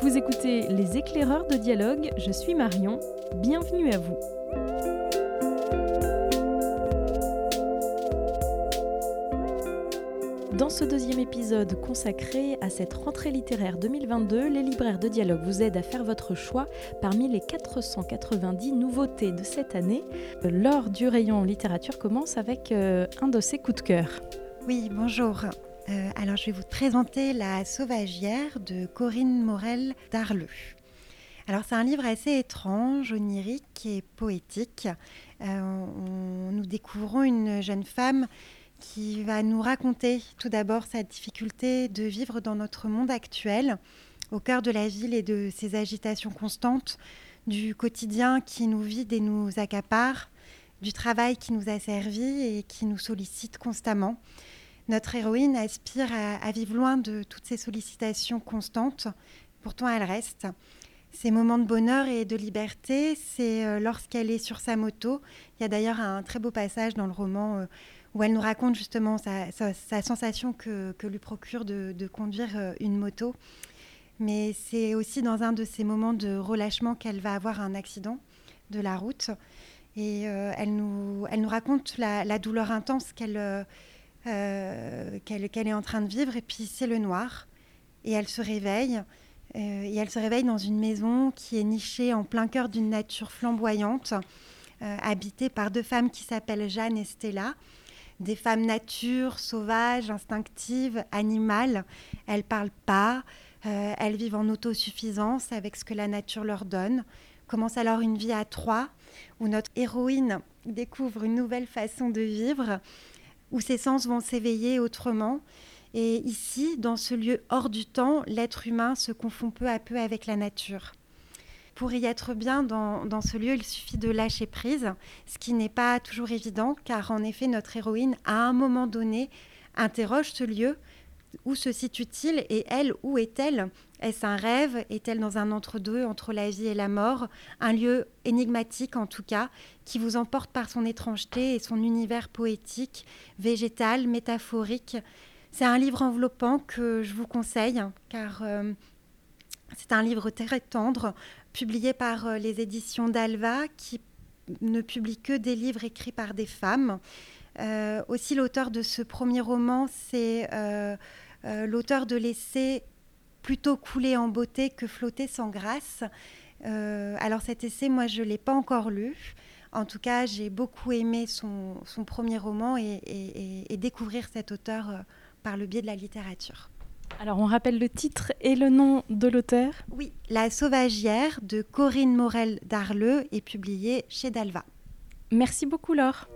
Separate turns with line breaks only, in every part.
Vous écoutez Les éclaireurs de dialogue, je suis Marion, bienvenue à vous. Dans ce deuxième épisode consacré à cette rentrée littéraire 2022, les libraires de dialogue vous aident à faire votre choix parmi les 490 nouveautés de cette année. L'heure du rayon littérature commence avec euh, un de ses coups de cœur.
Oui, bonjour. Euh, alors je vais vous présenter La Sauvagière de Corinne Morel d'Arleux. Alors c'est un livre assez étrange, onirique et poétique. Euh, nous découvrons une jeune femme qui va nous raconter tout d'abord sa difficulté de vivre dans notre monde actuel, au cœur de la ville et de ses agitations constantes, du quotidien qui nous vide et nous accapare, du travail qui nous a servi et qui nous sollicite constamment. Notre héroïne aspire à, vivre loin de toutes ces sollicitations constantes, pourtant elle reste. Ces moments de bonheur et de liberté, c'est euh, lorsqu'elle est sur sa moto. Il y a d'ailleurs un très beau passage dans le roman euh, où elle nous raconte justement sa, sensation que, lui procure de, conduire euh, une moto. Mais c'est aussi dans un de ces moments de relâchement qu'elle va avoir un accident de la route. Et elle, nous, raconte la, douleur intense qu'elle qu'elle est en train de vivre. Et puis c'est le noir. Et elle se réveille. et elle se réveille dans une maison qui est nichée en plein cœur d'une nature flamboyante, habitée par deux femmes qui s'appellent Jeanne et Stella des femmes nature, sauvages, instinctives, animales. Elles parlent pas, euh, elles vivent en autosuffisance avec ce que la nature leur donne. Commence alors une vie à trois, où notre héroïne découvre une nouvelle façon de vivre, où ses sens vont s'éveiller autrement. Et ici, dans ce lieu hors du temps, l'être humain se confond peu à peu avec la nature. Pour y être bien dans, ce lieu, il suffit de lâcher prise, ce qui n'est pas toujours évident, car en effet, notre héroïne, à un moment donné, interroge ce lieu. Où se situe-t-il et elle, où est-elle? Est-ce un rêve? Est-elle dans un entre-deux entre la vie et la mort? Un lieu énigmatique en tout cas, qui vous emporte par son étrangeté et son univers poétique, végétal, métaphorique? C'est un livre enveloppant que je vous conseille, car euh, c'est un livre très tendre, publié par euh, les éditions d'Alva, qui ne publie que des livres écrits par des femmes. Euh, aussi, l'auteur de ce premier roman, c'est euh, l'auteur de l'essai Plutôt couler en beauté que flotter sans grâce. alors cet essai, moi, je ne l'ai pas encore lu. En tout cas, j'ai beaucoup aimé son, premier roman et découvrir cet auteur par le biais de la littérature.
Alors on rappelle le titre et le nom de l'auteur?
Oui, La Sauvagière de Corinne Morel d'Arleux est publiée chez Dalva.
Merci beaucoup Laure.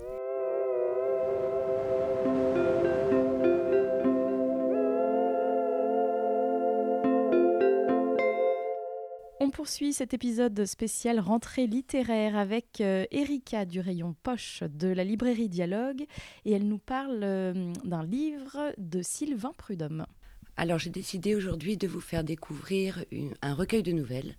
Poursuit cet épisode spécial rentrée littéraire avec euh, Erika du rayon poche de la librairie Dialogue et elle nous parle euh, d'un livre de Sylvain Prudhomme.
Alors j'ai décidé aujourd'hui de vous faire découvrir un recueil de nouvelles.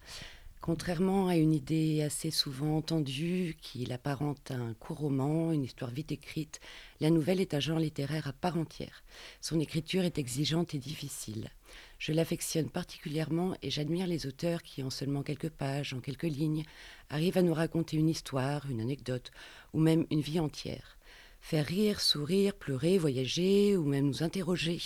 Contrairement à une idée assez souvent entendue qui l'apparente à un court roman, une histoire vite écrite, la nouvelle est un genre littéraire à part entière. Son écriture est exigeante et difficile. Je l'affectionne particulièrement et j'admire les auteurs qui, en seulement quelques pages, en quelques lignes, arrivent à nous raconter une histoire, une anecdote ou même une vie entière. Faire rire, sourire, pleurer, voyager ou même nous interroger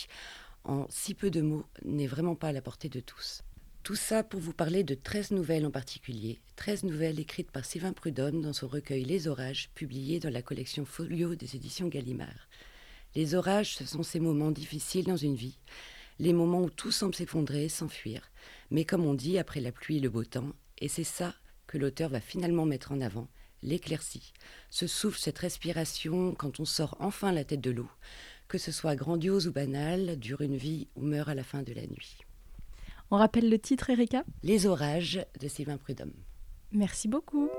en si peu de mots n'est vraiment pas à la portée de tous. Tout ça pour vous parler de 13 nouvelles en particulier, 13 nouvelles écrites par Sylvain Prudhomme dans son recueil Les Orages, publié dans la collection Folio des éditions Gallimard. Les orages, ce sont ces moments difficiles dans une vie, les moments où tout semble s'effondrer, s'enfuir. Mais comme on dit, après la pluie, le beau temps, et c'est ça que l'auteur va finalement mettre en avant, l'éclaircie. Ce souffle, cette respiration quand on sort enfin la tête de l'eau, que ce soit grandiose ou banal, dure une vie ou meurt à la fin de la nuit.
On rappelle le titre, Erika?
Les orages de Sylvain Prudhomme.
Merci beaucoup.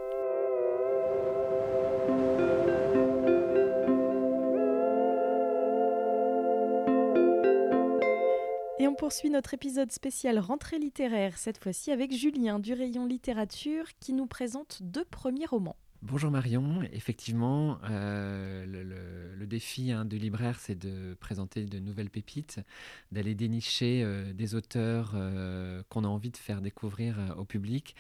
On poursuit notre épisode spécial rentrée littéraire, cette fois-ci avec Julien du rayon littérature qui nous présente deux premiers romans.
Bonjour Marion, effectivement, euh, le, défi hein, de libraire, c'est de présenter de nouvelles pépites, d'aller dénicher euh, des auteurs euh, qu'on a envie de faire découvrir au public.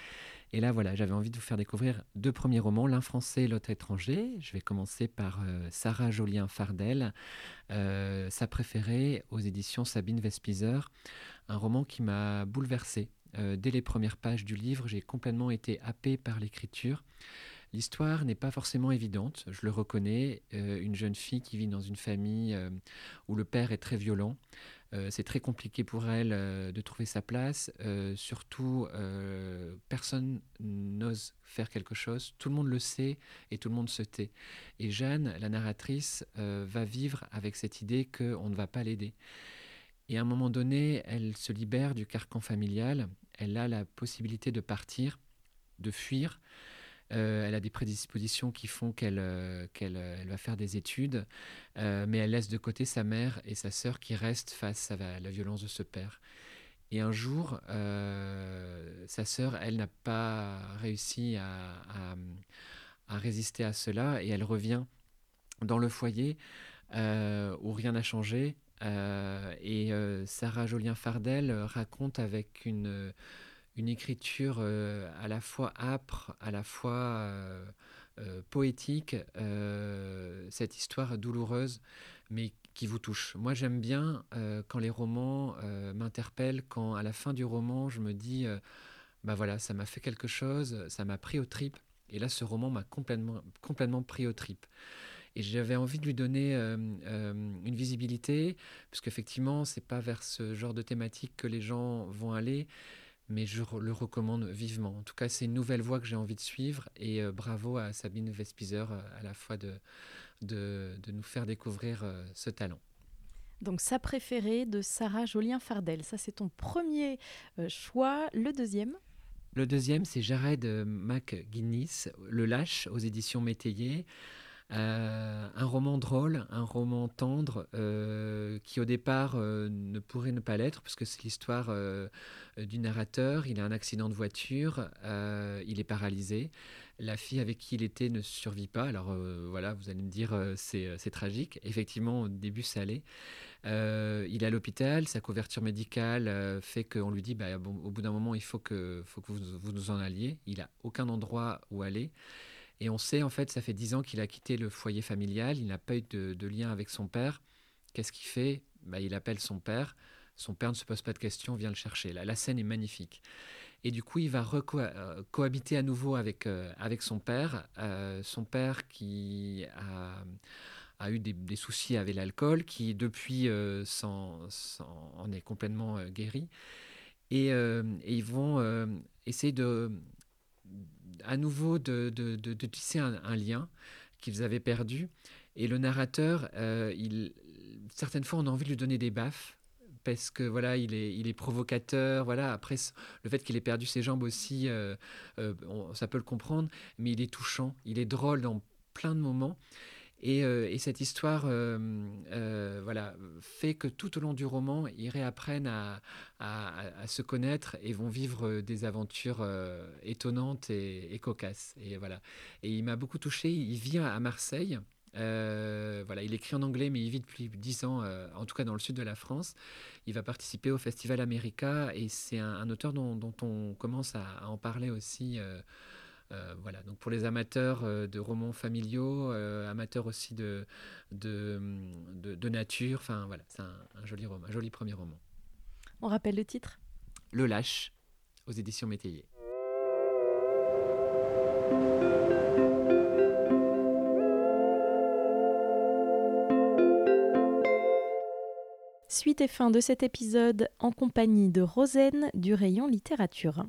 Et là, voilà, j'avais envie de vous faire découvrir deux premiers romans, l'un français, l'autre étranger. Je vais commencer par Sarah Jolien Fardel, sa préférée aux éditions Sabine Vespizer, un roman qui m'a bouleversé. dès les premières pages du livre, j'ai complètement été happé par l'écriture. L'histoire n'est pas forcément évidente, je le reconnais. Euh, une jeune fille qui vit dans une famille euh, où le père est très violent. Euh, c'est très compliqué pour elle de trouver sa place. surtout, personne n'ose faire quelque chose. Tout le monde le sait et tout le monde se tait. Et Jeanne, la narratrice, va vivre avec cette idée qu'on ne va pas l'aider. Et à un moment donné, elle se libère du carcan familial. Elle a la possibilité de partir, de fuir. Euh, elle a des prédispositions qui font qu'elle euh, euh, va faire des études, mais elle laisse de côté sa mère et sa sœur qui restent face à la, violence de ce père. Et un jour, sa sœur, elle n'a pas réussi à, à, résister à cela et elle revient dans le foyer où rien n'a changé. et Sarah Jolien Fardel raconte avec une une écriture euh, à la fois âpre, à la fois euh, euh, poétique, cette histoire douloureuse, mais qui vous touche. Moi, j'aime bien quand les romans m'interpellent, quand à la fin du roman, je me dis, bah voilà, ça m'a fait quelque chose, ça m'a pris au trip. Et là, ce roman m'a complètement, complètement pris au trip. Et j'avais envie de lui donner une visibilité, puisque effectivement, c'est pas vers ce genre de thématique que les gens vont aller mais je le recommande vivement. En tout cas, c'est une nouvelle voie que j'ai envie de suivre et euh, bravo à Sabine Vespizer euh, à la fois de, de, nous faire découvrir euh, ce talent.
Donc sa préférée de Sarah Jolien Fardel, ça c'est ton premier choix. Le deuxième?
Le deuxième c'est Jared McGuinness, Le Lâche aux éditions Métayer. Euh, un roman drôle, un roman tendre, euh, qui au départ euh, ne pourrait ne pas l'être, puisque c'est l'histoire du narrateur. Il a un accident de voiture, il est paralysé. La fille avec qui il était ne survit pas. Alors voilà, vous allez me dire, c'est tragique. Effectivement, au début, ça allait. il est à l'hôpital, sa couverture médicale fait qu'on lui dit, bah, au bout d'un moment, il faut que, faut que vous, vous nous en alliez. Il n'a aucun endroit où aller. Et on sait, en fait, ça fait dix ans qu'il a quitté le foyer familial, il n'a pas eu de, lien avec son père. Qu'est-ce qu'il fait? Bah, Il appelle son père. Son père ne se pose pas de questions, vient le chercher. La, scène est magnifique. Et du coup, il va euh, cohabiter à nouveau avec, euh, avec son père. Euh, son père qui a, eu des, soucis avec l'alcool, qui depuis en est complètement guéri. Et, ils vont essayer de, à nouveau de, tisser un, lien qu'ils avaient perdu. Et le narrateur, euh, il, certaines fois, on a envie de lui donner des baffes parce que voilà, il est, il est provocateur. Voilà, après le fait qu'il ait perdu ses jambes aussi, euh, euh, ça peut le comprendre, mais il est touchant, il est drôle dans plein de moments. Euh, et, cette histoire euh, euh, voilà, fait que tout au long du roman, ils réapprennent à, se connaître et vont vivre des aventures étonnantes et, cocasses. Et, voilà. et il m'a beaucoup touché. Il vit à Marseille. voilà, il écrit en anglais, mais il vit depuis dix ans, en tout cas dans le sud de la France. Il va participer au Festival America et c'est un, auteur dont, on commence à, en parler aussi voilà, donc pour les amateurs euh, de romans familiaux, euh, amateurs aussi de, de, de, nature, enfin voilà, c'est un, joli roman, un joli premier roman.
On rappelle le titre?
Le Lâche, aux éditions Métayer.
Suite et fin de cet épisode en compagnie de Rosen du rayon littérature.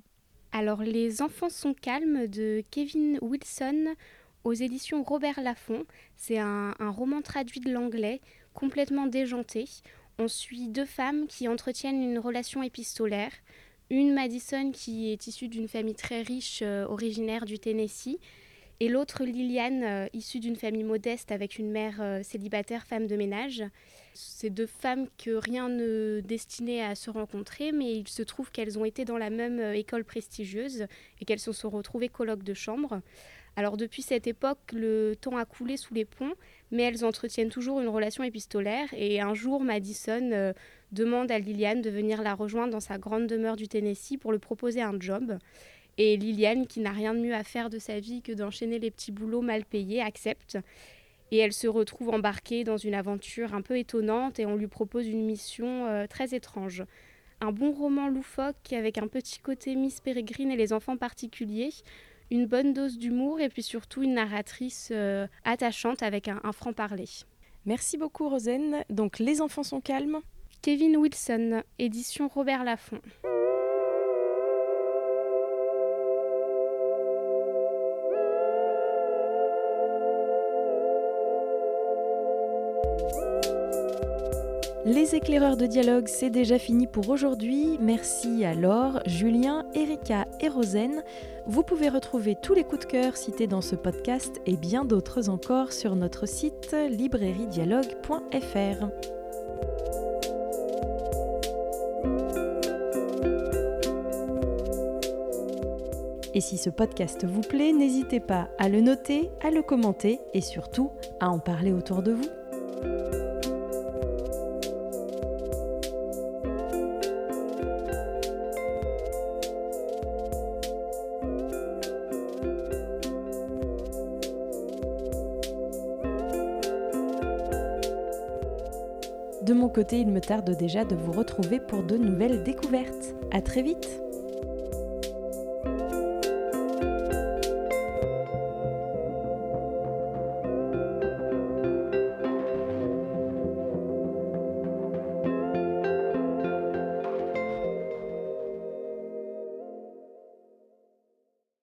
Alors, Les enfants sont calmes de Kevin Wilson aux éditions Robert Laffont. C'est un, roman traduit de l'anglais, complètement déjanté. On suit deux femmes qui entretiennent une relation épistolaire. Une Madison qui est issue d'une famille très riche euh, originaire du Tennessee et l'autre Liliane, euh, issue d'une famille modeste avec une mère euh, célibataire, femme de ménage. Ces deux femmes que rien ne destinait à se rencontrer, mais il se trouve qu'elles ont été dans la même euh, école prestigieuse et qu'elles se sont retrouvées colloques de chambre. Alors depuis cette époque, le temps a coulé sous les ponts, mais elles entretiennent toujours une relation épistolaire. Et un jour, Madison demande à Liliane de venir la rejoindre dans sa grande demeure du Tennessee pour lui proposer un job. Et Liliane, qui n'a rien de mieux à faire de sa vie que d'enchaîner les petits boulots mal payés, accepte. Et elle se retrouve embarquée dans une aventure un peu étonnante et on lui propose une mission euh, très étrange. Un bon roman loufoque avec un petit côté Miss Peregrine et les enfants particuliers, une bonne dose d'humour et puis surtout une narratrice euh, attachante avec un, un franc-parler.
Merci beaucoup Rosen. Donc les enfants sont calmes
Kevin Wilson, édition Robert Laffont.
Les éclaireurs de dialogue, c'est déjà fini pour aujourd'hui. Merci à Laure, Julien, Erika et Rosen. Vous pouvez retrouver tous les coups de cœur cités dans ce podcast et bien d'autres encore sur notre site librairiedialogue.fr. Et si ce podcast vous plaît, n'hésitez pas à le noter, à le commenter et surtout à en parler autour de vous. De mon côté, il me tarde déjà de vous retrouver pour de nouvelles découvertes. À très vite